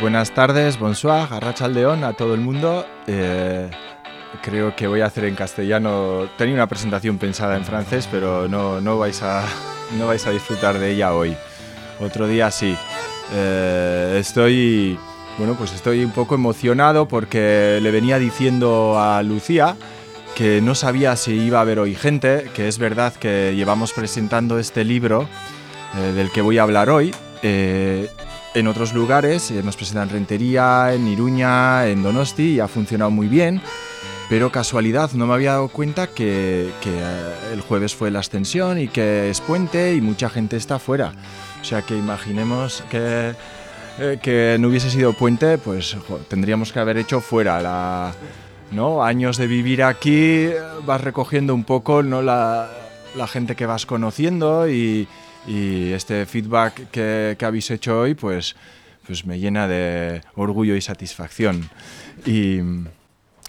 Buenas tardes, bonsoir, León a todo el mundo. Eh, creo que voy a hacer en castellano. Tenía una presentación pensada en francés, pero no, no, vais, a, no vais a disfrutar de ella hoy. Otro día sí. Eh, estoy, bueno, pues estoy un poco emocionado porque le venía diciendo a Lucía que no sabía si iba a haber hoy gente, que es verdad que llevamos presentando este libro eh, del que voy a hablar hoy en otros lugares, nos presentan en Rentería, en Iruña, en Donosti y ha funcionado muy bien. Pero casualidad, no me había dado cuenta que, eh, el jueves fue la extensión y que es puente y mucha gente está fuera. O sea que imaginemos que, eh, que no hubiese sido puente, pues tendríamos que haber hecho fuera la, ¿no? Años de vivir aquí, vas recogiendo un poco ¿no? la, la gente que vas conociendo y, y este feedback que, habéis hecho hoy pues, pues me llena de orgullo y satisfacción. Y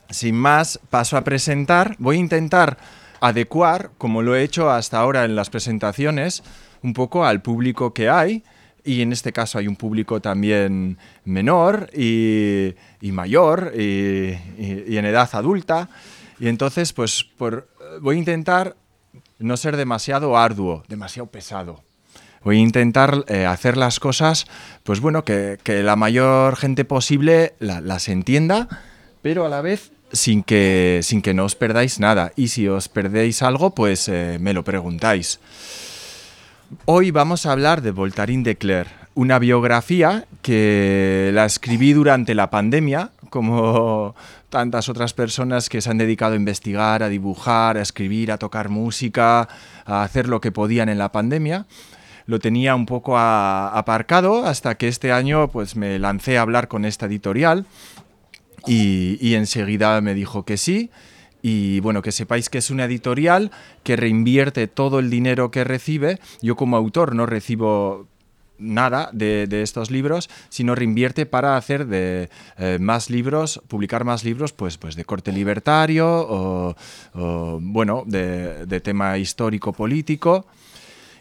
sin más, paso a presentar. Voy a intentar adecuar, como lo he hecho hasta ahora en las presentaciones, un poco al público que hay. Y en este caso hay un público también menor y, mayor y, en edad adulta. Y entonces, pues voy a intentar no ser demasiado arduo, demasiado pesado. Voy a intentar eh, hacer las cosas, pues bueno, que, la mayor gente posible las entienda, pero a la vez sin que, sin que no os perdáis nada. Y si os perdéis algo, pues eh, me lo preguntáis. Hoy vamos a hablar de Voltarín de Clerc, una biografía que la escribí durante la pandemia, como tantas otras personas que se han dedicado a investigar, a dibujar, a escribir, a tocar música, a hacer lo que podían en la pandemia. Lo tenía un poco aparcado hasta que este año pues me lancé a hablar con esta editorial y, y enseguida me dijo que sí. Y bueno, que sepáis que es una editorial que reinvierte todo el dinero que recibe. Yo como autor no recibo nada de, estos libros, sino reinvierte para hacer de eh, más libros, publicar más libros, pues, pues de corte libertario o, bueno, de, tema histórico-político.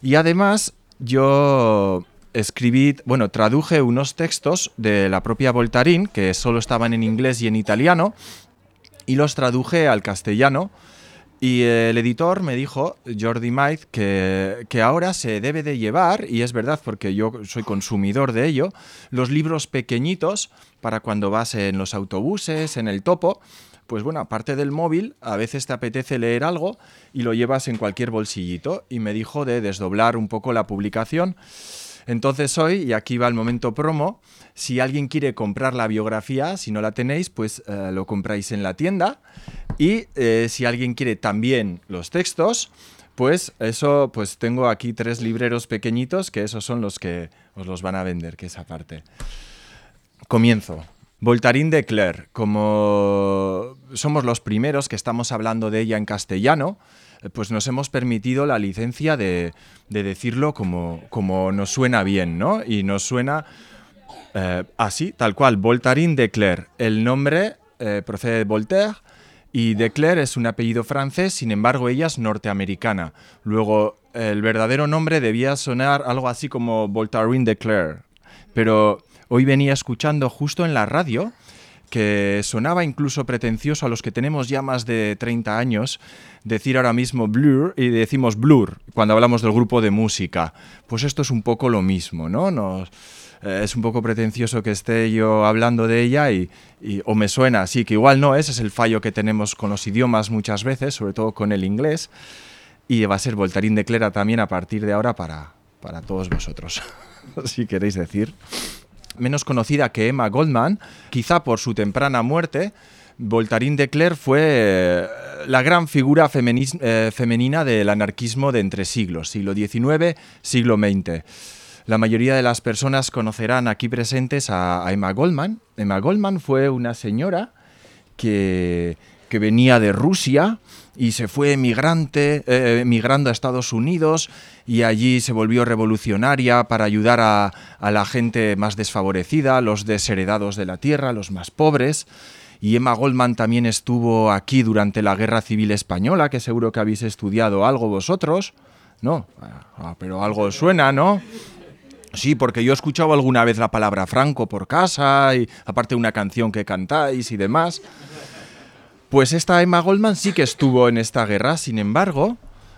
Y además yo escribí, bueno, traduje unos textos de la propia Voltarín, que solo estaban en inglés y en italiano, y los traduje al castellano y el editor me dijo, Jordi Maiz, que, que, ahora se debe de llevar, y es verdad porque yo soy consumidor de ello, los libros pequeñitos para cuando vas en los autobuses, en el topo, pues bueno, aparte del móvil, a veces te apetece leer algo y lo llevas en cualquier bolsillito. Y me dijo de desdoblar un poco la publicación. Entonces hoy, y aquí va el momento promo, si alguien quiere comprar la biografía, si no la tenéis, pues eh, lo compráis en la tienda. Y eh, si alguien quiere también los textos, pues eso, pues tengo aquí tres libreros pequeñitos que esos son los que os los van a vender, que es aparte. Comienzo. Voltarín de Clerc, como somos los primeros que estamos hablando de ella en castellano, pues nos hemos permitido la licencia de, decirlo como, como, nos suena bien, ¿no? Y nos suena eh, así, tal cual, Voltarín de Clerc. El nombre eh, procede de Voltaire y de Claire es un apellido francés, sin embargo ella es norteamericana. Luego, el verdadero nombre debía sonar algo así como Voltaire de Claire. Pero hoy venía escuchando justo en la radio que sonaba incluso pretencioso a los que tenemos ya más de 30 años decir ahora mismo Blur y decimos Blur cuando hablamos del grupo de música. Pues esto es un poco lo mismo, ¿no? Nos, eh, es un poco pretencioso que esté yo hablando de ella y, o me suena así, que igual no, ese es el fallo que tenemos con los idiomas muchas veces, sobre todo con el inglés, y va a ser Voltarín de Clera también a partir de ahora para, para todos vosotros, si queréis decir. Menos conocida que Emma Goldman, quizá por su temprana muerte, Voltarín de Clerc fue eh, la gran figura eh, femenina del anarquismo de entre siglos, siglo XIX, siglo XX. La mayoría de las personas conocerán aquí presentes a, Emma Goldman. Emma Goldman fue una señora que, venía de Rusia y se fue emigrante, eh, emigrando a Estados Unidos y allí se volvió revolucionaria para ayudar a, a la gente más desfavorecida, los desheredados de la tierra, los más pobres. Y Emma Goldman también estuvo aquí durante la Guerra Civil Española, que seguro que habéis estudiado algo vosotros. No, ah, pero algo suena, ¿no? Sí, porque yo he escuchado alguna vez la palabra Franco por casa, y aparte una canción que cantáis y demás. Pues esta Emma Goldman sí que estuvo en esta guerra, sin embargo,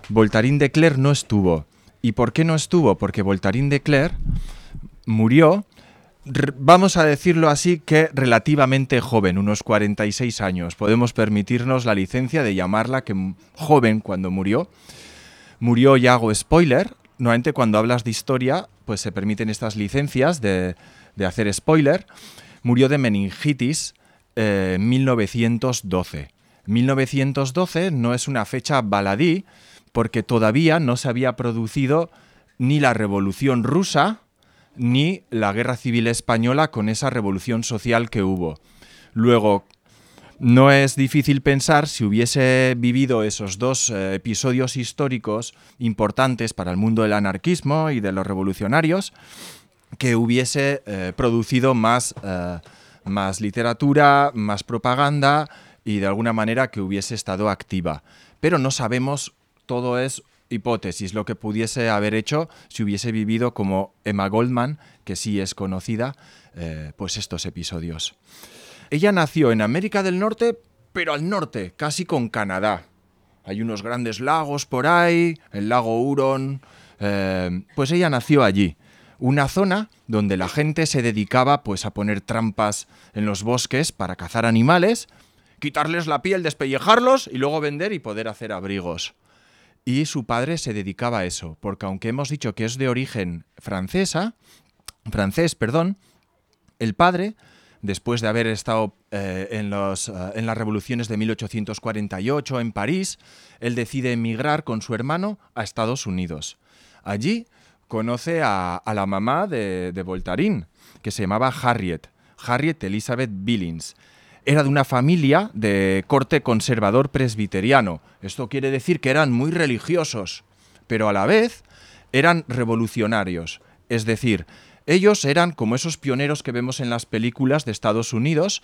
Voltarín de Clerc no estuvo. ¿Y por qué no estuvo? Porque Voltarín de Clerc murió, vamos a decirlo así, que relativamente joven, unos 46 años. Podemos permitirnos la licencia de llamarla que joven cuando murió. Murió, y hago spoiler, normalmente cuando hablas de historia, pues se permiten estas licencias de, hacer spoiler. Murió de meningitis en eh, 1912. 1912 no es una fecha baladí porque todavía no se había producido ni la Revolución Rusa ni la Guerra Civil Española con esa revolución social que hubo. Luego, no es difícil pensar si hubiese vivido esos dos eh, episodios históricos importantes para el mundo del anarquismo y de los revolucionarios, que hubiese eh, producido más, más literatura, más propaganda y de alguna manera que hubiese estado activa. Pero no sabemos, todo es hipótesis, lo que pudiese haber hecho si hubiese vivido como Emma Goldman, que sí es conocida, pues estos episodios. Ella nació en América del Norte, pero al norte, casi con Canadá. Hay unos grandes lagos por ahí, el lago Huron. Eh, pues ella nació allí. Una zona donde la gente se dedicaba pues, a poner trampas en los bosques para cazar animales, quitarles la piel, despellejarlos y luego vender y poder hacer abrigos. Y su padre se dedicaba a eso, porque aunque hemos dicho que es de origen francesa, francés, perdón, el padre después de haber estado eh, en, los, eh, en las revoluciones de 1848 en París, él decide emigrar con su hermano a Estados Unidos. Allí conoce a, la mamá de, de Voltarín, que se llamaba Harriet, Harriet Elizabeth Billings. Era de una familia de corte conservador presbiteriano. Esto quiere decir que eran muy religiosos, pero a la vez eran revolucionarios. Es decir, ellos eran como esos pioneros que vemos en las películas de Estados Unidos,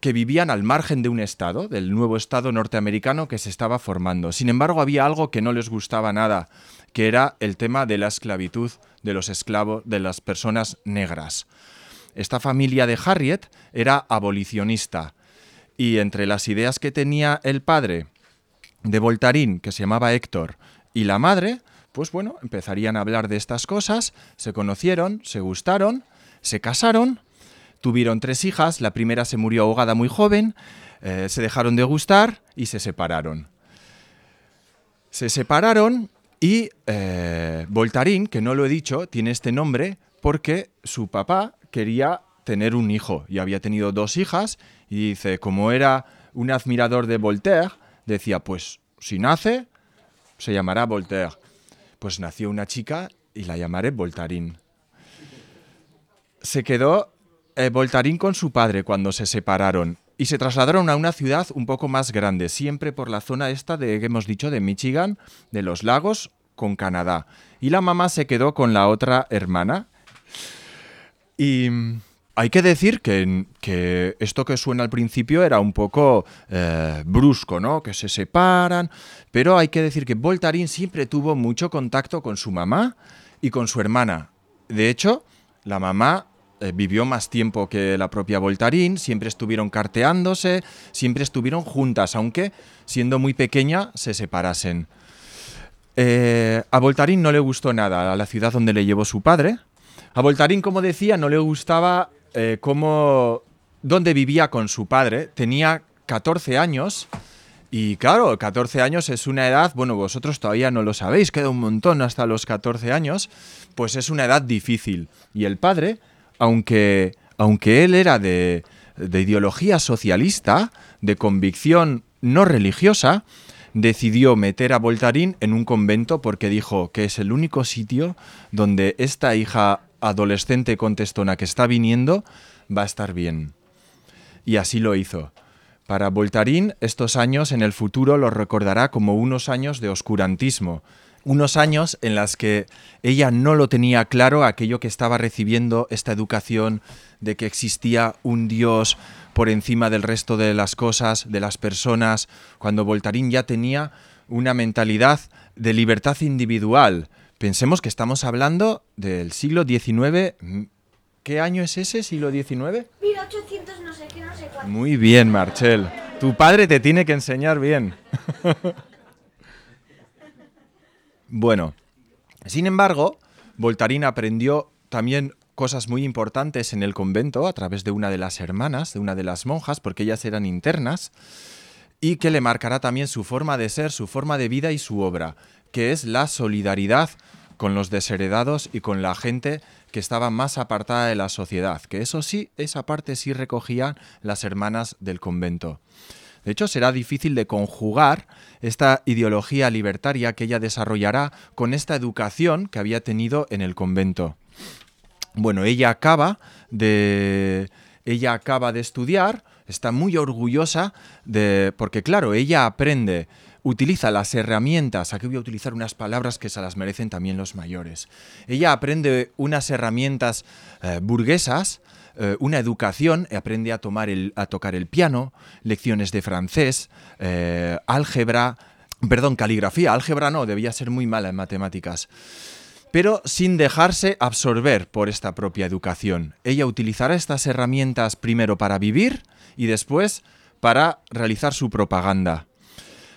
que vivían al margen de un Estado, del nuevo Estado norteamericano que se estaba formando. Sin embargo, había algo que no les gustaba nada, que era el tema de la esclavitud de los esclavos, de las personas negras. Esta familia de Harriet era abolicionista y entre las ideas que tenía el padre de Voltarín, que se llamaba Héctor, y la madre, pues bueno, empezarían a hablar de estas cosas, se conocieron, se gustaron, se casaron, tuvieron tres hijas, la primera se murió ahogada muy joven, eh, se dejaron de gustar y se separaron. Se separaron y eh, que no lo he dicho, tiene este nombre porque su papá quería tener un hijo y había tenido dos hijas y dice, como era un admirador de Voltaire, decía, pues si nace, se llamará Voltaire pues nació una chica y la llamaré Voltarín. Se quedó eh, Voltarín con su padre cuando se separaron y se trasladaron a una ciudad un poco más grande, siempre por la zona esta de que hemos dicho de Michigan, de los lagos con Canadá. Y la mamá se quedó con la otra hermana. Y hay que decir que, esto que suena al principio era un poco eh, brusco, ¿no? Que se separan, pero hay que decir que Voltarín siempre tuvo mucho contacto con su mamá y con su hermana. De hecho, la mamá eh, vivió más tiempo que la propia Voltarín, siempre estuvieron carteándose, siempre estuvieron juntas, aunque siendo muy pequeña se separasen. Eh, a Voltarín no le gustó nada a la ciudad donde le llevó su padre. A Voltarín, como decía, no le gustaba eh, cómo, dónde vivía con su padre. Tenía 14 años. Y claro, 14 años es una edad, bueno, vosotros todavía no lo sabéis, queda un montón hasta los 14 años, pues es una edad difícil. Y el padre, aunque, aunque él era de, de ideología socialista, de convicción no religiosa, decidió meter a Voltarín en un convento porque dijo que es el único sitio donde esta hija adolescente contestona que está viniendo va a estar bien. Y así lo hizo. Para Voltarín, estos años en el futuro los recordará como unos años de oscurantismo, unos años en las que ella no lo tenía claro aquello que estaba recibiendo esta educación de que existía un Dios por encima del resto de las cosas, de las personas, cuando Voltarín ya tenía una mentalidad de libertad individual, Pensemos que estamos hablando del siglo XIX. ¿Qué año es ese, siglo XIX? 1800 no sé qué, no sé cuánto. Muy bien, Marcel. Tu padre te tiene que enseñar bien. bueno, sin embargo, Voltarín aprendió también cosas muy importantes en el convento a través de una de las hermanas, de una de las monjas, porque ellas eran internas, y que le marcará también su forma de ser, su forma de vida y su obra, que es la solidaridad con los desheredados y con la gente que estaba más apartada de la sociedad, que eso sí, esa parte sí recogían las hermanas del convento. De hecho, será difícil de conjugar esta ideología libertaria que ella desarrollará con esta educación que había tenido en el convento. Bueno, ella acaba de ella acaba de estudiar, está muy orgullosa de porque claro, ella aprende utiliza las herramientas, aquí voy a utilizar unas palabras que se las merecen también los mayores. Ella aprende unas herramientas eh, burguesas, eh, una educación, aprende a, tomar el, a tocar el piano, lecciones de francés, eh, álgebra, perdón, caligrafía, álgebra no, debía ser muy mala en matemáticas pero sin dejarse absorber por esta propia educación. Ella utilizará estas herramientas primero para vivir y después para realizar su propaganda.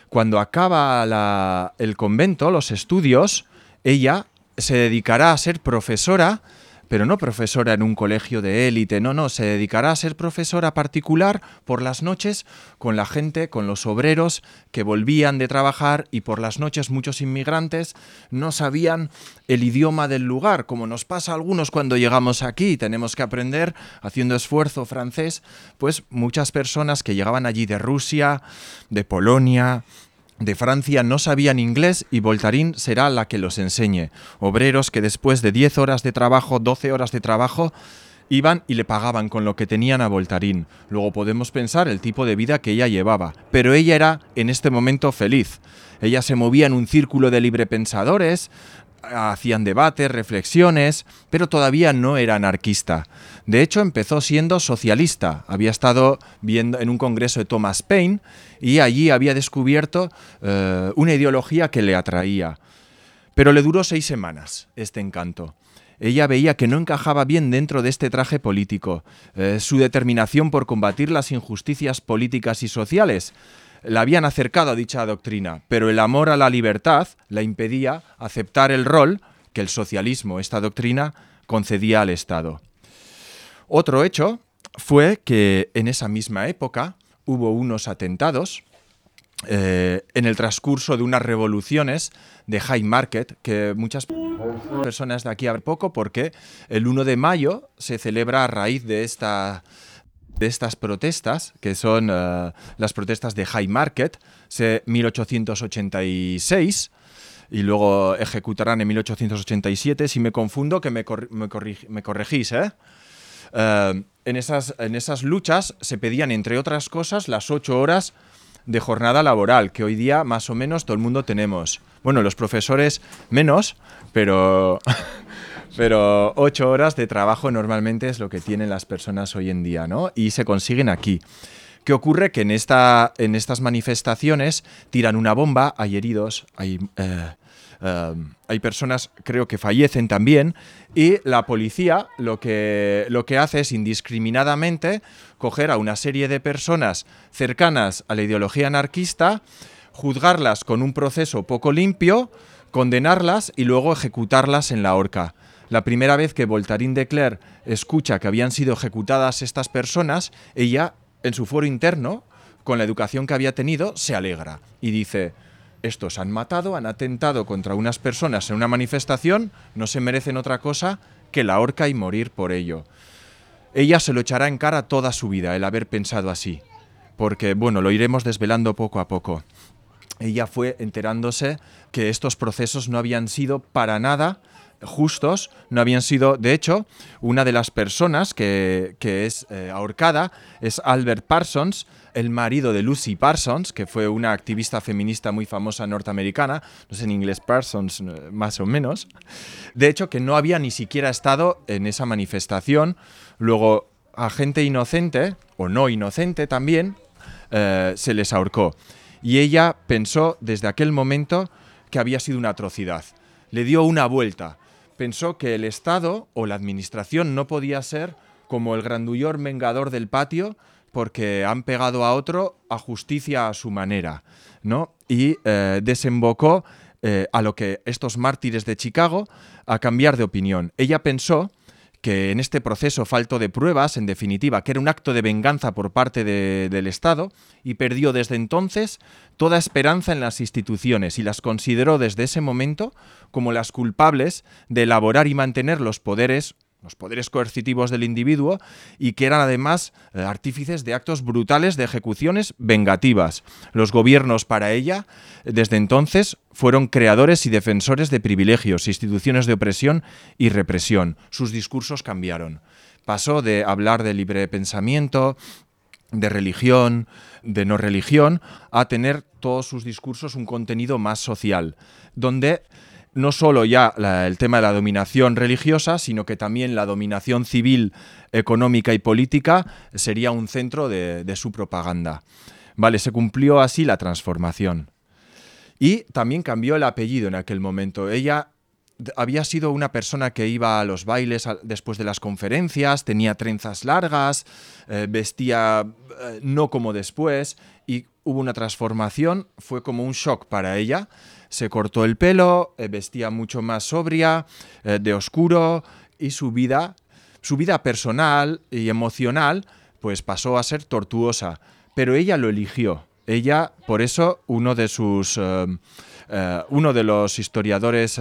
Cuando acaba el convento, los estudios, ella se dedicará a ser profesora pero no profesora en un colegio de élite, no, no, se dedicará a ser profesora particular por las noches con la gente, con los obreros que volvían de trabajar y por las noches muchos inmigrantes no sabían el idioma del lugar, como nos pasa a algunos cuando llegamos aquí, tenemos que aprender haciendo esfuerzo francés, pues muchas personas que llegaban allí de Rusia, de Polonia, de Francia no sabían inglés y Voltarín será la que los enseñe. Obreros que después de 10 horas de trabajo, 12 horas de trabajo, iban y le pagaban con lo que tenían a Voltarín. Luego podemos pensar el tipo de vida que ella llevaba, pero ella era en este momento feliz. Ella se movía en un círculo de librepensadores, hacían debates, reflexiones, pero todavía no era anarquista. De hecho, empezó siendo socialista. Había estado viendo en un congreso de Thomas Paine y allí había descubierto eh, una ideología que le atraía. Pero le duró seis semanas este encanto. Ella veía que no encajaba bien dentro de este traje político. Eh, su determinación por combatir las injusticias políticas y sociales la habían acercado a dicha doctrina, pero el amor a la libertad la impedía aceptar el rol que el socialismo, esta doctrina, concedía al Estado. Otro hecho fue que en esa misma época hubo unos atentados eh, en el transcurso de unas revoluciones de High Market, que muchas personas de aquí hablan poco porque el 1 de mayo se celebra a raíz de esta de estas protestas, que son eh, las protestas de High Market, se 1886 y luego ejecutarán en 1887. Si me confundo, que me, me, corregís, ¿eh? ¿eh? en, esas, en esas luchas se pedían, entre otras cosas, las ocho horas de jornada laboral, que hoy día más o menos todo el mundo tenemos. Bueno, los profesores menos, pero Pero ocho horas de trabajo normalmente es lo que tienen las personas hoy en día, ¿no? Y se consiguen aquí. ¿Qué ocurre? Que en, esta, en estas manifestaciones tiran una bomba, hay heridos, hay, eh, eh, hay personas, creo que fallecen también, y la policía lo que, lo que hace es indiscriminadamente coger a una serie de personas cercanas a la ideología anarquista, juzgarlas con un proceso poco limpio, condenarlas y luego ejecutarlas en la horca. La primera vez que Voltarín de Clerc escucha que habían sido ejecutadas estas personas, ella, en su foro interno, con la educación que había tenido, se alegra y dice, estos han matado, han atentado contra unas personas en una manifestación, no se merecen otra cosa que la horca y morir por ello. Ella se lo echará en cara toda su vida el haber pensado así, porque, bueno, lo iremos desvelando poco a poco. Ella fue enterándose que estos procesos no habían sido para nada justos no habían sido, de hecho, una de las personas que, es eh, ahorcada es Albert Parsons, el marido de Lucy Parsons, que fue una activista feminista muy famosa norteamericana, no sé en inglés Parsons eh, más o menos, de hecho que no había ni siquiera estado en esa manifestación, luego a gente inocente, o no inocente también, eh, se les ahorcó. Y ella pensó desde aquel momento que había sido una atrocidad le dio una vuelta. Pensó que el Estado o la Administración no podía ser como el grandullor mengador del patio porque han pegado a otro a justicia a su manera, ¿no? Y eh, desembocó eh, a lo que estos mártires de Chicago a cambiar de opinión. Ella pensó que en este proceso falto de pruebas, en definitiva, que era un acto de venganza por parte del Estado, y perdió desde entonces toda esperanza en las instituciones y las consideró desde ese momento como las culpables de elaborar y mantener los poderes los poderes coercitivos del individuo y que eran además eh, artífices de actos brutales de ejecuciones vengativas. Los gobiernos para ella, desde entonces, fueron creadores y defensores de privilegios, instituciones de opresión y represión. Sus discursos cambiaron. Pasó de hablar de libre pensamiento, de religión, de no religión, a tener todos sus discursos un contenido más social, donde no solo ya el tema de la dominación religiosa, sino que también la dominación civil, económica y política sería un centro de, su propaganda. Vale, se cumplió así la transformación. Y también cambió el apellido en aquel momento. Ella había sido una persona que iba a los bailes después de las conferencias, tenía trenzas largas, eh, vestía eh, no como después, y hubo una transformación, fue como un shock para ella se cortó el pelo, eh, vestía mucho más sobria, eh, de oscuro, y su vida, su vida personal y emocional, pues pasó a ser tortuosa. Pero ella lo eligió. Ella, por eso, uno de sus. Eh, uno de los historiadores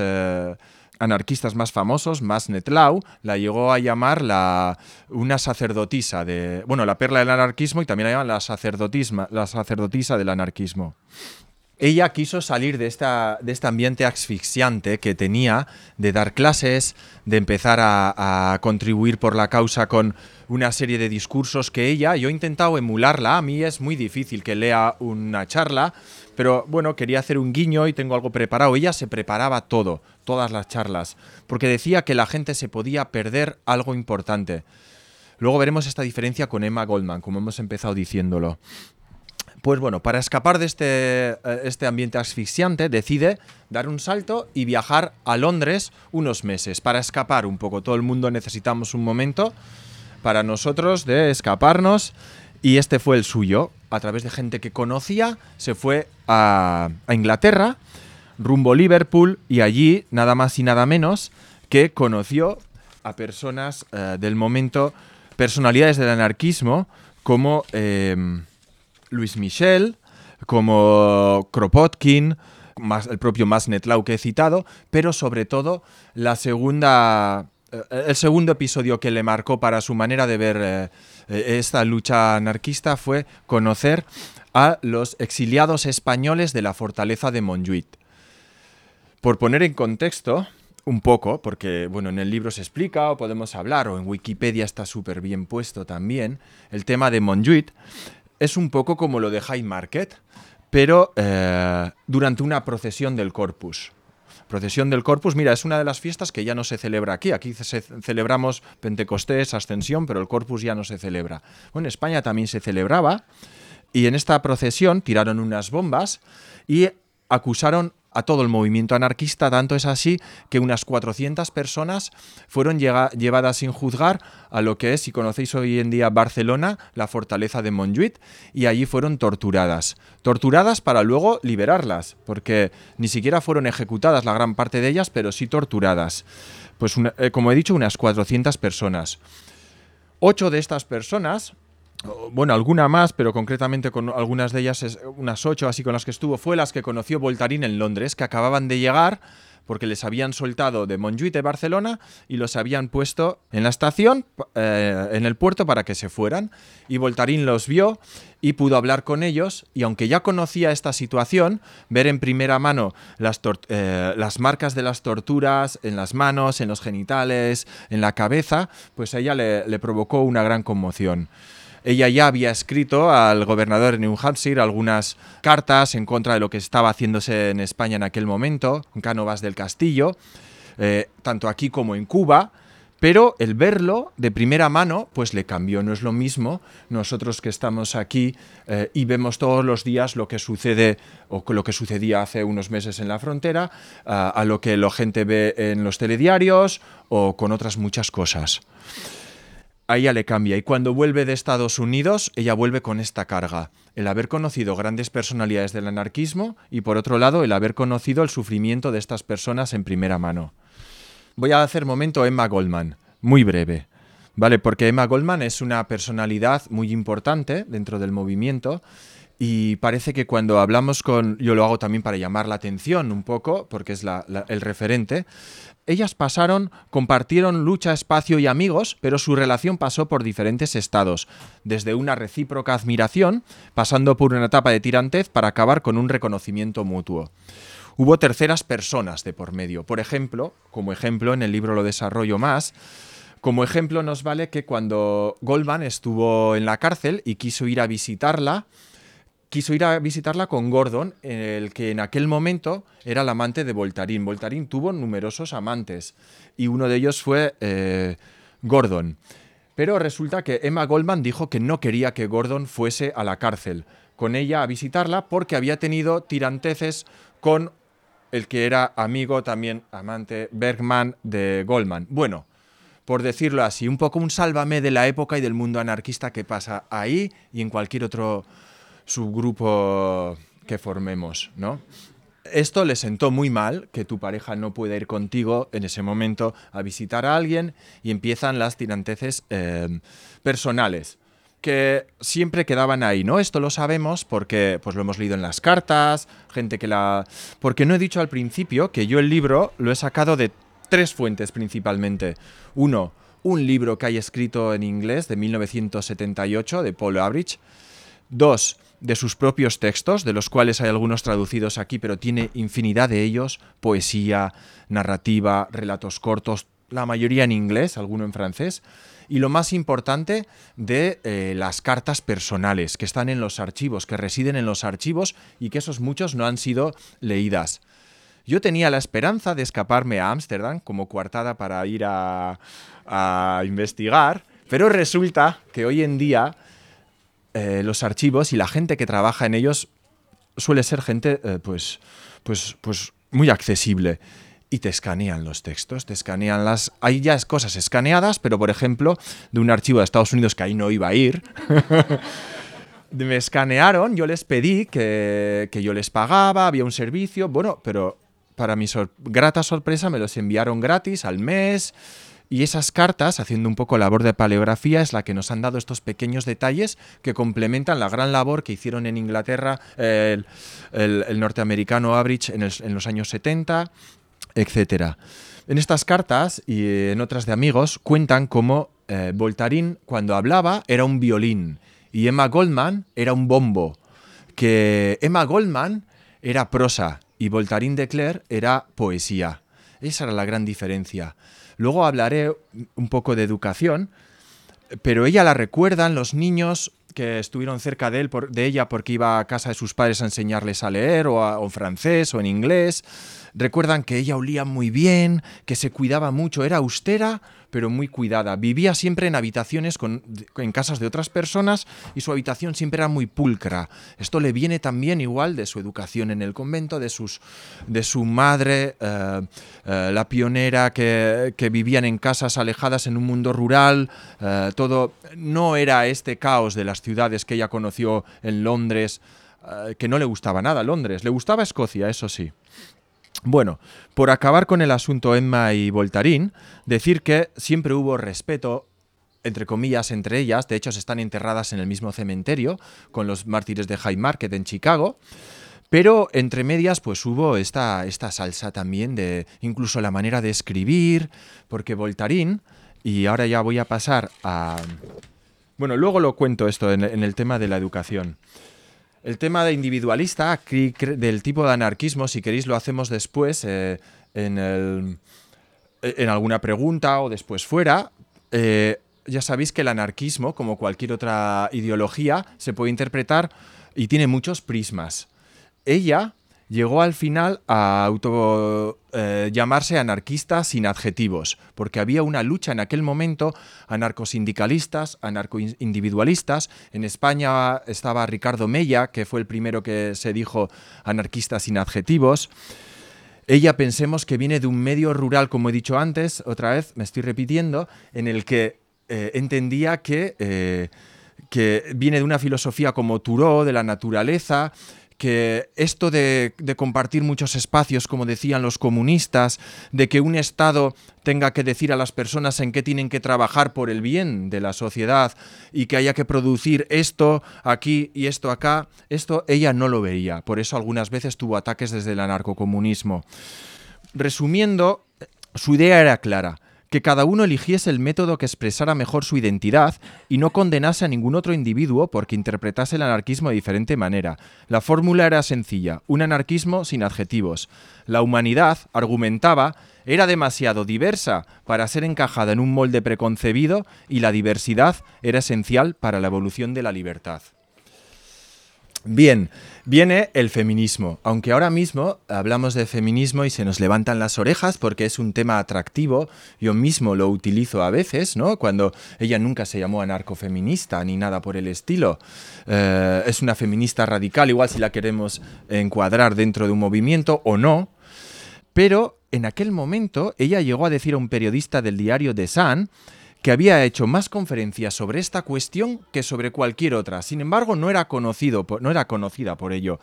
anarquistas más famosos, Masnetlau, la llegó a llamar la, una sacerdotisa de, bueno, la perla del anarquismo y también la llaman la, la sacerdotisa del anarquismo ella quiso salir de, esta, de este ambiente asfixiante que tenía, de dar clases, de empezar a, contribuir por la causa con una serie de discursos que ella, yo he intentado emularla, a mí es muy difícil que lea una charla, pero bueno, quería hacer un guiño y tengo algo preparado. Ella se preparaba todo, todas las charlas, porque decía que la gente se podía perder algo importante. Luego veremos esta diferencia con Emma Goldman, como hemos empezado diciéndolo. Pues bueno, para escapar de este, eh, este, ambiente asfixiante, decide dar un salto y viajar a Londres unos meses. Para escapar un poco, todo el mundo necesitamos un momento para nosotros de escaparnos y este fue el suyo. A través de gente que conocía, se fue a, Inglaterra, rumbo Liverpool y allí nada más y nada menos que conoció a personas eh, del momento, personalidades del anarquismo como... Eh, Luis Michel, como Kropotkin, más, el propio Masnetlau que he citado, pero sobre todo la segunda, eh, el segundo episodio que le marcó para su manera de ver eh, eh, esta lucha anarquista fue conocer a los exiliados españoles de la fortaleza de Montjuïc. Por poner en contexto, un poco, porque bueno, en el libro se explica o podemos hablar, o en Wikipedia está súper bien puesto también, el tema de Montjuïc es un poco como lo de High Market, pero eh, durante una procesión del Corpus. Procesión del Corpus, mira, es una de las fiestas que ya no se celebra aquí. Aquí celebramos Pentecostés, Ascensión, pero el Corpus ya no se celebra. Bueno, en España también se celebraba y en esta procesión tiraron unas bombas y acusaron a todo el movimiento anarquista, tanto es así que unas 400 personas fueron llevadas sin juzgar a lo que es, si conocéis hoy en día Barcelona, la fortaleza de Montjuïc, y allí fueron torturadas. Torturadas para luego liberarlas, porque ni siquiera fueron ejecutadas la gran parte de ellas, pero sí torturadas. Pues eh, como he dicho, unas 400 personas. Ocho de estas personas bueno, alguna más, pero concretamente con algunas de ellas, unas ocho así con las que estuvo, fue las que conoció Voltarín en Londres, que acababan de llegar porque les habían soltado de Montjuïc de Barcelona y los habían puesto en la estación, eh, en el puerto, para que se fueran. Y Voltarín los vio y pudo hablar con ellos y aunque ya conocía esta situación, ver en primera mano las, eh, marcas de las torturas en las manos, en los genitales, en la cabeza, pues a ella le provocó una gran conmoción. Ella ya había escrito al gobernador de New Hampshire algunas cartas en contra de lo que estaba haciéndose en España en aquel momento, en Cánovas del Castillo, eh, tanto aquí como en Cuba, Pero el verlo de primera mano, pues le cambió. No es lo mismo nosotros que estamos aquí eh, y vemos todos los días lo que sucede o lo que sucedía hace unos meses en la frontera, a lo que la gente ve en los telediarios o con otras muchas cosas. A ella le cambia y cuando vuelve de Estados Unidos, ella vuelve con esta carga el haber conocido grandes personalidades del anarquismo y por otro lado el haber conocido el sufrimiento de estas personas en primera mano. Voy a hacer momento Emma Goldman, muy breve, ¿vale? Porque Emma Goldman es una personalidad muy importante dentro del movimiento y parece que cuando hablamos con, yo lo hago también para llamar la atención un poco, porque es el referente, ellas pasaron, compartieron lucha, espacio y amigos, pero su relación pasó por diferentes estados, desde una recíproca admiración, pasando por una etapa de tirantez para acabar con un reconocimiento mutuo. Hubo terceras personas de por medio. Por ejemplo, como ejemplo, en el libro lo desarrollo más, como ejemplo nos vale que cuando Goldman estuvo en la cárcel y quiso ir a visitarla, quiso ir a visitarla con Gordon, el que en aquel momento era el amante de Voltarín. Voltarín tuvo numerosos amantes y uno de ellos fue eh, Gordon. Pero resulta que Emma Goldman dijo que no quería que Gordon fuese a la cárcel con ella a visitarla porque había tenido tiranteces con el que era amigo también, amante Bergman de Goldman. Bueno, por decirlo así, un poco un sálvame de la época y del mundo anarquista que pasa ahí y en cualquier otro subgrupo que formemos, ¿no? Esto le sentó muy mal que tu pareja no pueda ir contigo en ese momento a visitar a alguien y empiezan las tiranteces eh, personales que siempre quedaban ahí, ¿no? Esto lo sabemos porque pues lo hemos leído en las cartas, gente que la porque no he dicho al principio que yo el libro lo he sacado de tres fuentes principalmente. Uno, un libro que hay escrito en inglés de 1978 de Paul Average. Dos, de sus propios textos, de los cuales hay algunos traducidos aquí, pero tiene infinidad de ellos, poesía, narrativa, relatos cortos, la mayoría en inglés, alguno en francés, y lo más importante de eh, las cartas personales que están en los archivos, que residen en los archivos y que esos muchos no han sido leídas. Yo tenía la esperanza de escaparme a Ámsterdam como coartada para ir a, a investigar, pero resulta que hoy en día eh, los archivos y la gente que trabaja en ellos suele ser gente eh, pues, pues, pues muy accesible. Y te escanean los textos, te escanean las... Hay ya cosas escaneadas, pero por ejemplo, de un archivo de Estados Unidos que ahí no iba a ir, me escanearon, yo les pedí que, que, yo les pagaba, había un servicio, bueno, pero para mi grata sorpresa me los enviaron gratis al mes, y esas cartas, haciendo un poco labor de paleografía, es la que nos han dado estos pequeños detalles que complementan la gran labor que hicieron en Inglaterra el, norteamericano Average en, los años 70, etc. En estas cartas y en otras de amigos cuentan cómo eh, cuando hablaba era un violín y Emma Goldman era un bombo, que Emma Goldman era prosa y Voltarín de Clare era poesía. Esa era la gran diferencia. Luego hablaré un poco de educación, pero ella la recuerdan los niños que estuvieron cerca de, él, de ella porque iba a casa de sus padres a enseñarles a leer o, o en francés o en inglés. Recuerdan que ella olía muy bien, que se cuidaba mucho, era austera, pero muy cuidada. Vivía siempre en habitaciones en casas de otras personas y su habitación siempre era muy pulcra. Esto le viene también igual de su educación en el convento, de, sus, de su madre, eh, eh, la pionera, que, que, vivían en casas alejadas en un mundo rural. Eh, todo no era este caos de las ciudades que ella conoció en Londres, que no le gustaba nada Londres. Le gustaba Escocia, eso sí. Bueno, por acabar con el asunto Emma y Voltarín, decir que siempre hubo respeto entre comillas, entre ellas, de hecho están enterradas en el mismo cementerio, con los mártires de High Market en Chicago, pero entre medias pues hubo esta, esta salsa también de incluso la manera de escribir, porque Voltarín, y ahora ya voy a pasar a... Bueno, luego lo cuento esto en, en el tema de la educación. El tema de individualista, del tipo de anarquismo, si queréis lo hacemos después eh, en, en, alguna pregunta o después fuera. Eh, ya sabéis que el anarquismo, como cualquier otra ideología, se puede interpretar y tiene muchos prismas. Ella llegó al final a auto, eh, llamarse anarquista sin adjetivos, porque había una lucha en aquel momento anarcosindicalistas, anarcoindividualistas. En España estaba Ricardo Mella, que fue el primero que se dijo anarquista sin adjetivos. Ella pensemos que viene de un medio rural, como he dicho antes, otra vez me estoy repitiendo, en el que eh, entendía que, eh, que viene de una filosofía como Thoreau, de la naturaleza, que esto de, compartir muchos espacios, como decían los comunistas, de que un Estado tenga que decir a las personas en qué tienen que trabajar por el bien de la sociedad y que haya que producir esto aquí y esto acá, esto ella no lo veía. Por eso algunas veces tuvo ataques desde el anarcocomunismo. Resumiendo, su idea era clara que cada uno eligiese el método que expresara mejor su identidad y no condenase a ningún otro individuo porque interpretase el anarquismo de diferente manera. La fórmula era sencilla, un anarquismo sin adjetivos. La humanidad, argumentaba, era demasiado diversa para ser encajada en un molde preconcebido y la diversidad era esencial para la evolución de la libertad. Bien, viene el feminismo, aunque ahora mismo hablamos de feminismo y se nos levantan las orejas porque es un tema atractivo, yo mismo lo utilizo a veces, ¿no? Cuando ella nunca se llamó anarcofeminista ni nada por el estilo, eh, es una feminista radical, igual si la queremos encuadrar dentro de un movimiento o no, pero en aquel momento ella llegó a decir a un periodista del diario The Sun que había hecho más conferencias sobre esta cuestión que sobre cualquier otra. Sin embargo, no era, conocido, no era conocida por ello.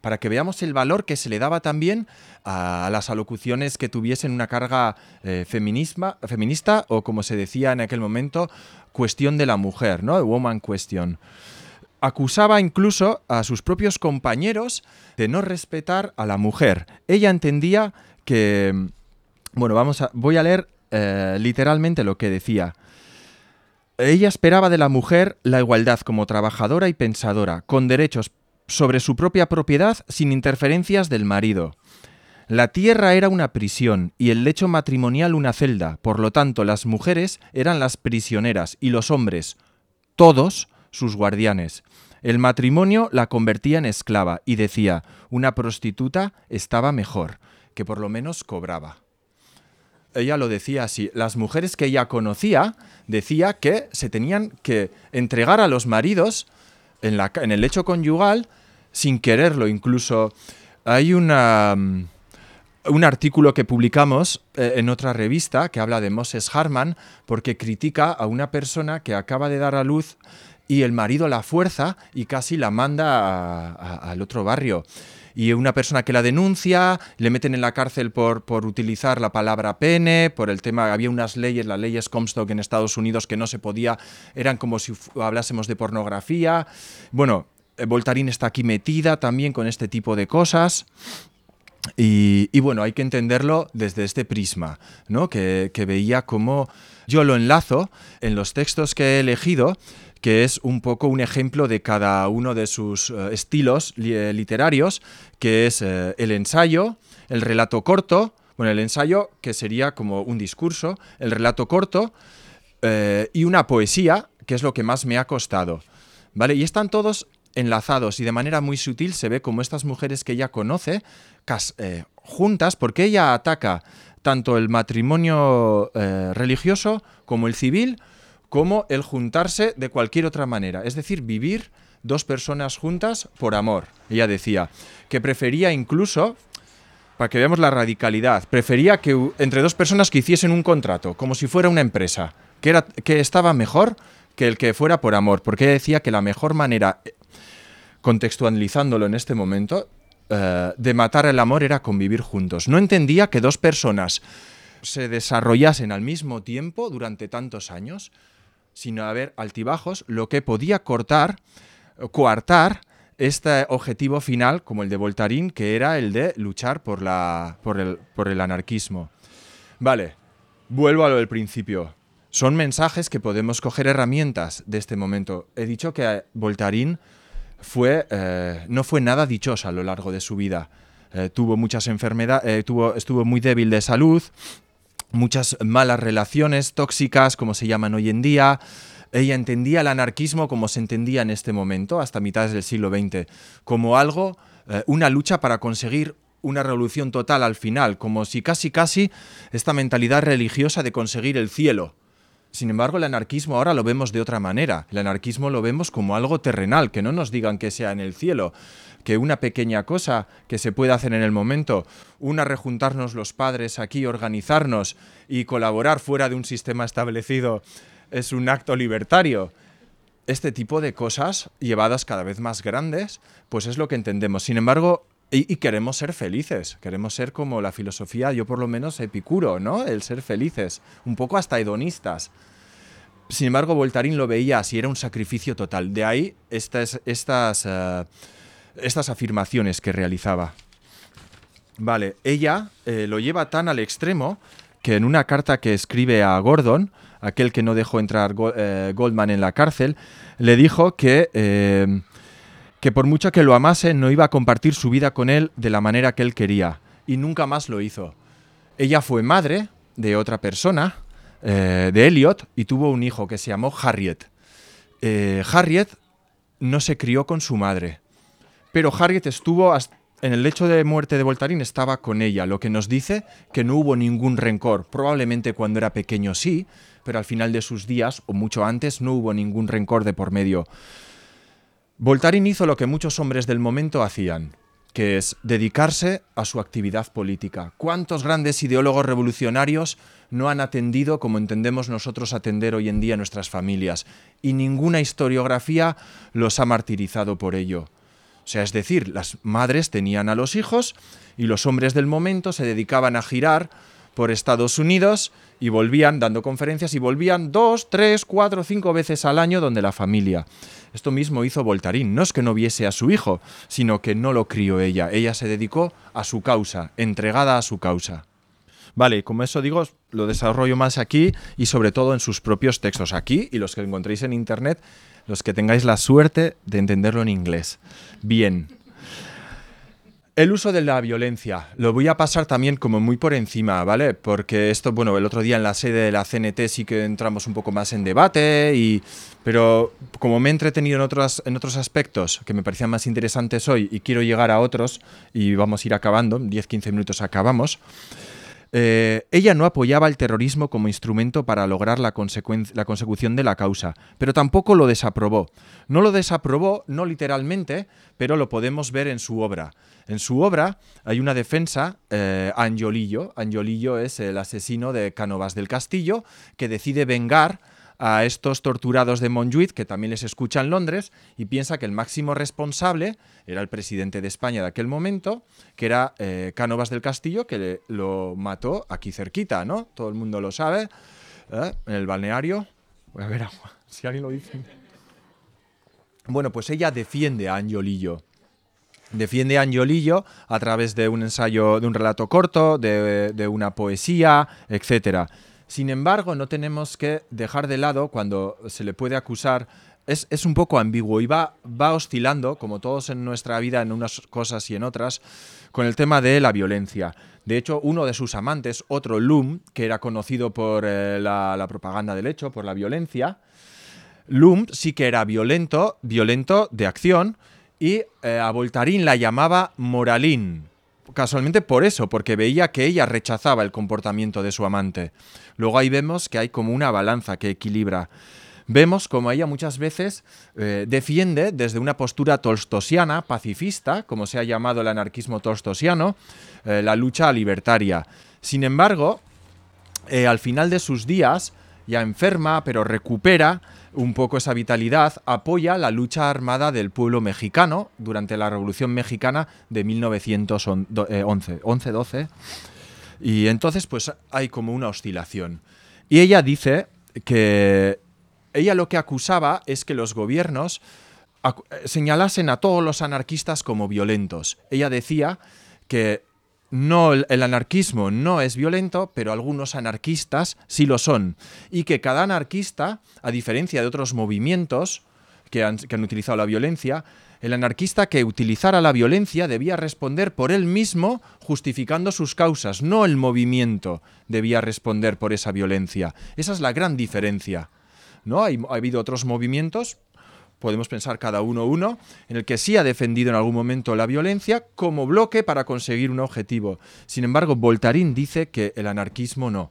Para que veamos el valor que se le daba también a las alocuciones que tuviesen una carga eh, feminista o, como se decía en aquel momento, cuestión de la mujer, ¿no? Woman question acusaba incluso a sus propios compañeros de no respetar a la mujer. Ella entendía que, bueno, vamos voy a leer eh, literalmente lo que decía. Ella esperaba de la mujer la igualdad como trabajadora y pensadora, con derechos sobre su propia propiedad sin interferencias del marido. La tierra era una prisión y el lecho matrimonial una celda, por lo tanto las mujeres eran las prisioneras y los hombres, todos, sus guardianes. El matrimonio la convertía en esclava y decía, una prostituta estaba mejor, que por lo menos cobraba ella lo decía así, las mujeres que ella conocía decía que se tenían que entregar a los maridos en, la, en el lecho conyugal sin quererlo. Incluso hay una, mm, un artículo que publicamos eh, en otra revista que habla de Moses Harman porque critica a una persona que acaba de dar a luz y el marido la fuerza y casi la manda al otro barrio y una persona que la denuncia, le meten en la cárcel por, por utilizar la palabra pene, por el tema, había unas leyes, las leyes Comstock en Estados Unidos que no se podía, eran como si hablásemos de pornografía. Bueno, eh, Voltarín está aquí metida también con este tipo de cosas. Y, y, bueno, hay que entenderlo desde este prisma, ¿no? que, que veía como yo lo enlazo en los textos que he elegido que es un poco un ejemplo de cada uno de sus eh, estilos eh, literarios, que es eh, el ensayo, el relato corto, bueno, el ensayo que sería como un discurso, el relato corto y una poesía, que es lo que más me ha costado. ¿Vale? Y están todos enlazados y de manera muy sutil se ve como estas mujeres que ella conoce, juntas, porque ella ataca tanto el matrimonio religioso como el civil, como el juntarse de cualquier otra manera, es decir, vivir dos personas juntas por amor. Ella decía que prefería incluso, para que veamos la radicalidad, prefería que entre dos personas que hiciesen un contrato, como si fuera una empresa, que, era, que estaba mejor que el que fuera por amor, porque ella decía que la mejor manera, contextualizándolo en este momento, eh, de matar el amor era convivir juntos. No entendía que dos personas se desarrollasen al mismo tiempo durante tantos años, sino haber altibajos, lo que podía cortar, coartar este objetivo final, como el de Voltarín, que era el de luchar por, la, por, el, por el anarquismo. Vale, vuelvo a lo del principio. Son mensajes que podemos coger herramientas de este momento. He dicho que Voltarín fue, eh, no fue nada dichosa a lo largo de su vida. Eh, tuvo muchas enfermedades, eh, tuvo, estuvo muy débil de salud, muchas malas relaciones tóxicas, como se llaman hoy en día. Ella entendía el anarquismo como se entendía en este momento, hasta mitades del siglo XX, como algo eh, una lucha para conseguir una revolución total al final, como si casi casi esta mentalidad religiosa de conseguir el cielo. Sin embargo, el anarquismo ahora lo vemos de otra manera. El anarquismo lo vemos como algo terrenal, que no nos digan que sea en el cielo, que una pequeña cosa que se puede hacer en el momento, una rejuntarnos los padres aquí, organizarnos y colaborar fuera de un sistema establecido, es un acto libertario. Este tipo de cosas, llevadas cada vez más grandes, pues es lo que entendemos. Sin embargo, y, queremos ser felices, queremos ser como la filosofía, yo por lo menos epicuro, ¿no? El ser felices, un poco hasta hedonistas. Sin embargo, Voltarín lo veía así, era un sacrificio total. De ahí estas, estas, eh, estas afirmaciones que realizaba. Vale, ella eh, lo lleva tan al extremo que en una carta que escribe a Gordon, aquel que no dejó entrar eh, Goldman en la cárcel, le dijo que, eh, que por mucho que lo amase, no iba a compartir su vida con él de la manera que él quería. Y nunca más lo hizo. Ella fue madre de otra persona, de Elliot, y tuvo un hijo que se llamó Harriet. Harriet no se crió con su madre pero Harriet estuvo en el lecho de muerte de Voltarín estaba con ella, lo que nos dice que no hubo ningún rencor. Probablemente cuando era pequeño sí, pero al final de sus días o mucho antes no hubo ningún rencor de por medio. Voltarín hizo lo que muchos hombres del momento hacían, que es dedicarse a su actividad política. ¿Cuántos grandes ideólogos revolucionarios no han atendido como entendemos nosotros atender hoy en día nuestras familias? Y ninguna historiografía los ha martirizado por ello. O sea, es decir, las madres tenían a los hijos y los hombres del momento se dedicaban a girar por Estados Unidos y volvían dando conferencias y volvían dos, tres, cuatro, cinco veces al año donde la familia. Esto mismo hizo Voltarín. No es que no viese a su hijo, sino que no lo crió ella. Ella se dedicó a su causa, entregada a su causa. Vale, como eso digo, lo desarrollo más aquí y sobre todo en sus propios textos aquí y los que encontréis en internet los que tengáis la suerte de entenderlo en inglés. Bien. El uso de la violencia. Lo voy a pasar también como muy por encima, ¿vale? Porque esto, bueno, el otro día en la sede de la CNT sí que entramos un poco más en debate, y, pero como me he entretenido en otros, en otros aspectos que me parecían más interesantes hoy y quiero llegar a otros, y vamos a ir acabando, 10-15 minutos acabamos, eh, ella no apoyaba el terrorismo como instrumento para lograr la, consecución de la causa, pero tampoco lo desaprobó. No lo desaprobó, no literalmente, pero lo podemos ver en su obra. En su obra hay una defensa eh, a Angiolillo. Angiolillo es el asesino de Cánovas del Castillo que decide vengar a estos torturados de Montjuic, que también les escucha en Londres, y piensa que el máximo responsable era el presidente de España de aquel momento, que era eh, Cánovas del Castillo, que lo mató aquí cerquita, ¿no? Todo el mundo lo sabe, ¿eh? en el balneario. Voy a ver si alguien lo dice. Bueno, pues ella defiende a Angiolillo. Defiende a Angiolillo a través de un ensayo, de un relato corto, de, de una poesía, etcétera. Sin embargo, no tenemos que dejar de lado cuando se le puede acusar. Es, un poco ambiguo y va, va oscilando, como todos en nuestra vida, en unas cosas y en otras, con el tema de la violencia. De hecho, uno de sus amantes, otro Lum, que era conocido por eh, la, propaganda del hecho, por la violencia, Lum sí que era violento, violento de acción, y eh, a Voltarín la llamaba moralín, casualmente por eso, porque veía que ella rechazaba el comportamiento de su amante. Luego ahí vemos que hay como una balanza que equilibra. Vemos como ella muchas veces eh, defiende desde una postura tolstosiana, pacifista, como se ha llamado el anarquismo tolstosiano, eh, la lucha libertaria. Sin embargo, eh, al final de sus días, ya enferma, pero recupera un poco esa vitalidad, apoya la lucha armada del pueblo mexicano durante la Revolución Mexicana de 1911, 11-12. Y entonces pues hay como una oscilación. Y ella dice que ella lo que acusaba es que los gobiernos señalasen a todos los anarquistas como violentos. Ella decía que no, el anarquismo no es violento, pero algunos anarquistas sí lo son. Y que cada anarquista, a diferencia de otros movimientos que han, que han utilizado la violencia, el anarquista que utilizara la violencia debía responder por él mismo justificando sus causas, no el movimiento debía responder por esa violencia. Esa es la gran diferencia. ¿no? ha habido otros movimientos podemos pensar cada uno uno, en el que sí ha defendido en algún momento la violencia como bloque para conseguir un objetivo. Sin embargo, Voltarín dice que el anarquismo no.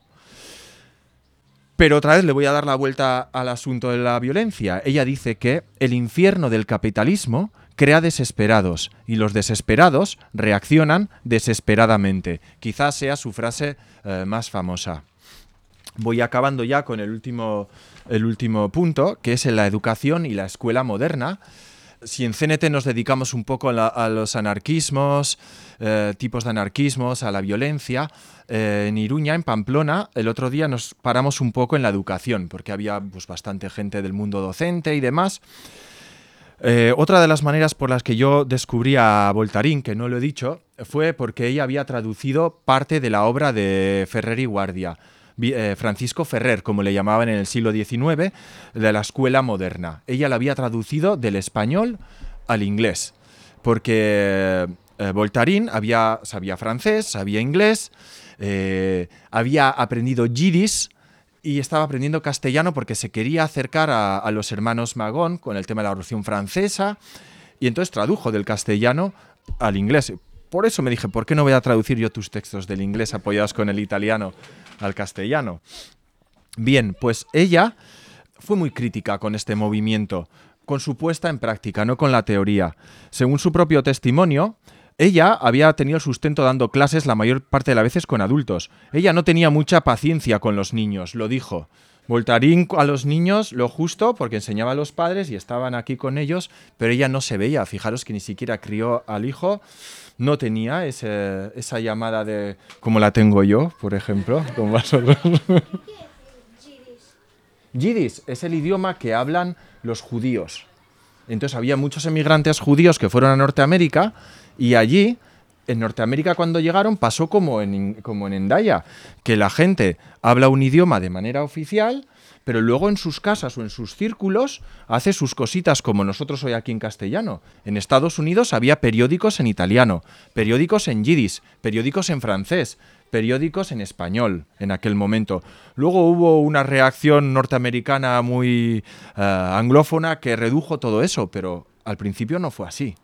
Pero otra vez le voy a dar la vuelta al asunto de la violencia. Ella dice que el infierno del capitalismo crea desesperados y los desesperados reaccionan desesperadamente. Quizás sea su frase eh, más famosa. Voy acabando ya con el último, el último punto, que es en la educación y la escuela moderna si en CNT nos dedicamos un poco a, los anarquismos, eh, tipos de anarquismos, a la violencia, eh, en Iruña, en Pamplona, el otro día nos paramos un poco en la educación, porque había pues, bastante gente del mundo docente y demás. Eh, otra de las maneras por las que yo descubrí a Voltarín, que no lo he dicho, fue porque ella había traducido parte de la obra de Ferrer y Guardia. Eh, Francisco Ferrer, como le llamaban en el siglo XIX, de la escuela moderna. Ella la había traducido del español al inglés, porque eh, Voltarín había, sabía francés, sabía inglés, eh, había aprendido yiddish, y estaba aprendiendo castellano porque se quería acercar a, a, los hermanos Magón con el tema de la Revolución Francesa y entonces tradujo del castellano al inglés. Por eso me dije, ¿por qué no voy a traducir yo tus textos del inglés apoyados con el italiano? al castellano. Bien, pues ella fue muy crítica con este movimiento, con su puesta en práctica, no con la teoría. Según su propio testimonio, ella había tenido sustento dando clases la mayor parte de las veces con adultos. Ella no tenía mucha paciencia con los niños, lo dijo. Voltarín a los niños lo justo porque enseñaba a los padres y estaban aquí con ellos, pero ella no se veía. Fijaros que ni siquiera crió al hijo no tenía esa llamada de como la tengo yo, por ejemplo, con vosotros. Yiddish es el idioma que hablan los judíos. Entonces había muchos emigrantes judíos que fueron a Norteamérica y allí, en Norteamérica cuando llegaron, pasó como en, como en Endaya, que la gente habla un idioma de manera oficial, pero luego en sus casas o en sus círculos hace sus cositas como nosotros hoy aquí en castellano. En Estados Unidos había periódicos en italiano, periódicos en yiddish, periódicos en francés, periódicos en español en aquel momento. Luego hubo una reacción norteamericana muy eh, anglófona que redujo todo eso, pero al principio no fue así.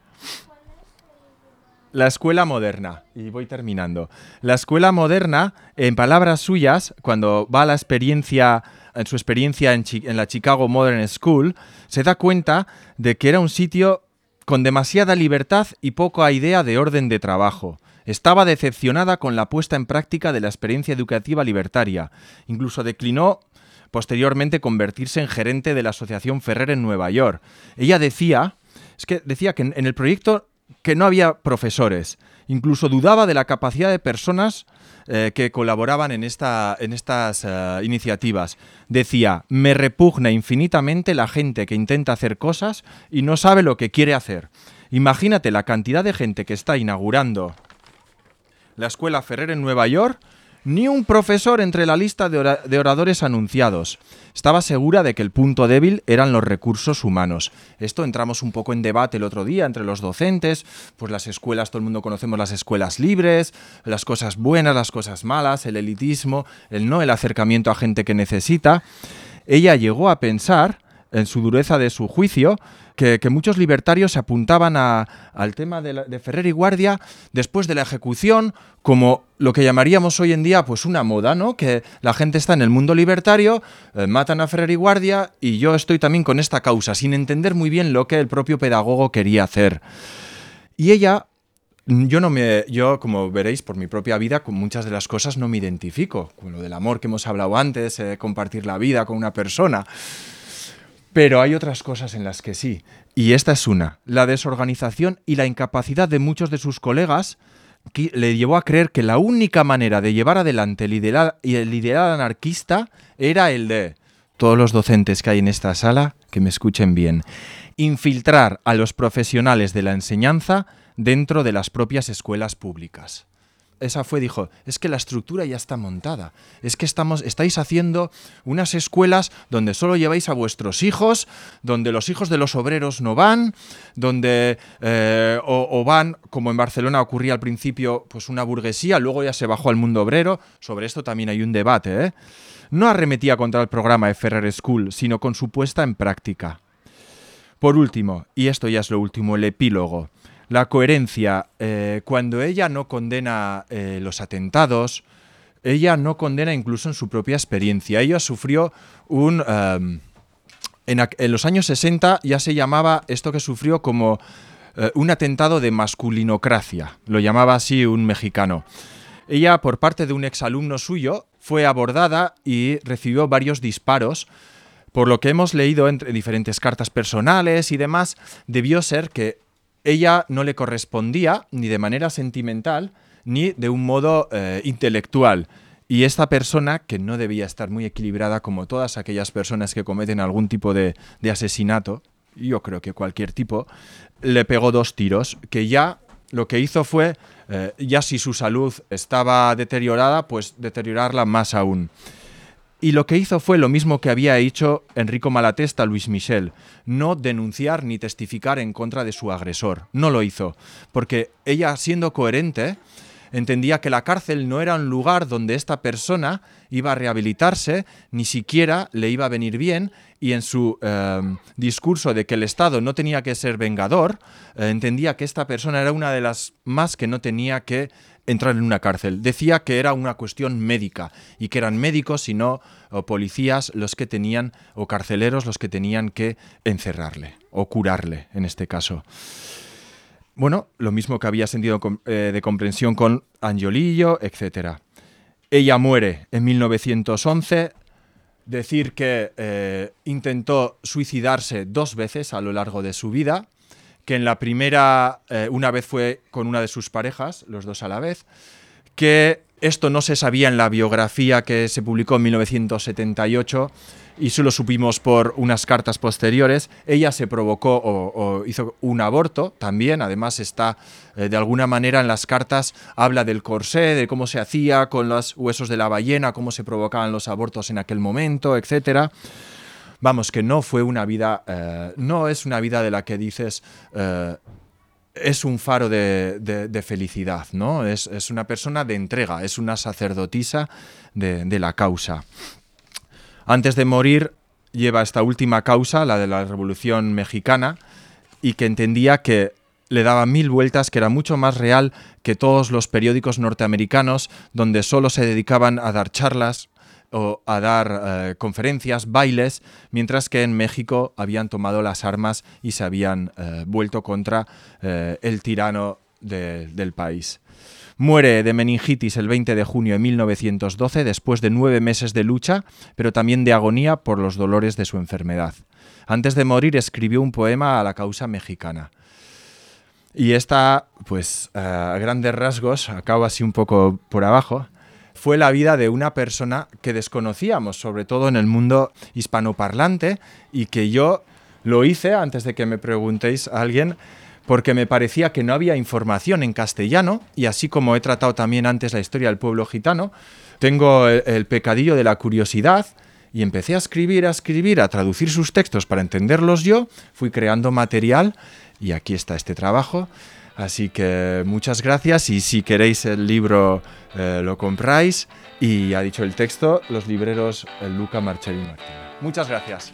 La escuela moderna, y voy terminando. La escuela moderna, en palabras suyas, cuando va a la experiencia en su experiencia en, la Chicago Modern School, se da cuenta de que era un sitio con demasiada libertad y poca idea de orden de trabajo. Estaba decepcionada con la puesta en práctica de la experiencia educativa libertaria. Incluso declinó posteriormente convertirse en gerente de la Asociación Ferrer en Nueva York. Ella decía, que decía que en el proyecto que no había profesores. Incluso dudaba de la capacidad de personas eh, que colaboraban en, esta, en estas eh, iniciativas. Decía, me repugna infinitamente la gente que intenta hacer cosas y no sabe lo que quiere hacer. Imagínate la cantidad de gente que está inaugurando la Escuela Ferrer en Nueva York ni un profesor entre la lista de, oradores anunciados. Estaba segura de que el punto débil eran los recursos humanos. Esto entramos un poco en debate el otro día entre los docentes, pues las escuelas, todo el mundo conocemos las escuelas libres, las cosas buenas, las cosas malas, el elitismo, el no, el acercamiento a gente que necesita. Ella llegó a pensar, en su dureza de su juicio, que, muchos libertarios se apuntaban al tema de, Ferrer y Guardia después de la ejecución como lo que llamaríamos hoy en día pues una moda, ¿no? Que la gente está en el mundo libertario, eh, matan a Ferrer y Guardia y yo estoy también con esta causa, sin entender muy bien lo que el propio pedagogo quería hacer. Y ella yo no me, yo como veréis por mi propia vida, con muchas de las cosas no me identifico, con lo del amor que hemos hablado antes, eh, compartir la vida con una persona. Pero hay otras cosas en las que sí. Y esta es una. La desorganización y la incapacidad de muchos de sus colegas le llevó a creer que la única manera de llevar adelante el ideal, el anarquista era el de todos los docentes que hay en esta sala, que me escuchen bien, infiltrar a los profesionales de la enseñanza dentro de las propias escuelas públicas esa fue, dijo, es que la estructura ya está montada. Es que estamos, estáis haciendo unas escuelas donde solo lleváis a vuestros hijos, donde los hijos de los obreros no van, donde eh, o, van, como en Barcelona ocurría al principio, pues una burguesía, luego ya se bajó al mundo obrero. Sobre esto también hay un debate. ¿eh? No arremetía contra el programa de Ferrer School, sino con su puesta en práctica. Por último, y esto ya es lo último, el epílogo. La coherencia, eh, cuando ella no condena eh, los atentados, ella no condena incluso en su propia experiencia. Ella sufrió un... Em, en, los años 60 ya se llamaba esto que sufrió como eh, un atentado de masculinocracia, lo llamaba así un mexicano. Ella, por parte de un exalumno suyo, fue abordada y recibió varios disparos. Por lo que hemos leído entre diferentes cartas personales y demás, debió ser que ella no le correspondía ni de manera sentimental ni de un modo eh, intelectual. Y esta persona, que no debía estar muy equilibrada como todas aquellas personas que cometen algún tipo de, asesinato, yo creo que cualquier tipo, le pegó dos tiros, que ya lo que hizo fue, eh, ya si su salud estaba deteriorada, pues deteriorarla más aún. Y lo que hizo fue lo mismo que había hecho Enrico Malatesta Luis Michel, no denunciar ni testificar en contra de su agresor. No lo hizo, porque ella siendo coherente entendía que la cárcel no era un lugar donde esta persona iba a rehabilitarse, ni siquiera le iba a venir bien, y en su eh, discurso de que el Estado no tenía que ser vengador, eh, entendía que esta persona era una de las más que no tenía que entrar en una cárcel. Decía que era una cuestión médica y que eran médicos y no policías los que tenían, o carceleros los que tenían que encerrarle o curarle en este caso. Bueno, lo mismo que había sentido eh, de comprensión con Angiolillo, etc. Ella muere en 1911. Decir que eh, intentó suicidarse dos veces a lo largo de su vida que en la primera, eh, una vez fue con una de sus parejas, los dos a la vez, que esto no se sabía en la biografía que se publicó en 1978 y solo supimos por unas cartas posteriores. Ella se provocó o, hizo un aborto también, además está eh, de alguna manera en las cartas, habla del corsé, de cómo se hacía con los huesos de la ballena, cómo se provocaban los abortos en aquel momento, etcétera. Vamos, que no fue una vida, eh, no es una vida de la que dices, eh, es un faro de, felicidad, ¿no? Es, una persona de entrega, es una sacerdotisa de, la causa. Antes de morir, lleva esta última causa, la de la Revolución Mexicana, y que entendía que le daba mil vueltas, que era mucho más real que todos los periódicos norteamericanos donde solo se dedicaban a dar charlas, o a dar eh, conferencias, bailes, mientras que en México habían tomado las armas y se habían eh, vuelto contra eh, el tirano del país. Muere de meningitis el 20 de junio de 1912 después de nueve meses de lucha, pero también de agonía por los dolores de su enfermedad. Antes de morir escribió un poema a la causa mexicana. Y esta, pues a grandes rasgos, acaba así un poco por abajo, fue la vida de una persona que desconocíamos, sobre todo en el mundo hispanoparlante, y que yo lo hice antes de que me preguntéis a alguien, porque me parecía que no había información en castellano, y así como he tratado también antes la historia del pueblo gitano, tengo el, pecadillo de la curiosidad, y empecé a escribir, a escribir, a traducir sus textos para entenderlos yo, fui creando material, y aquí está este trabajo. Así que muchas gracias y si queréis el libro eh, lo compráis y ha dicho el texto los libreros Luca Marcelli Martín. Muchas gracias.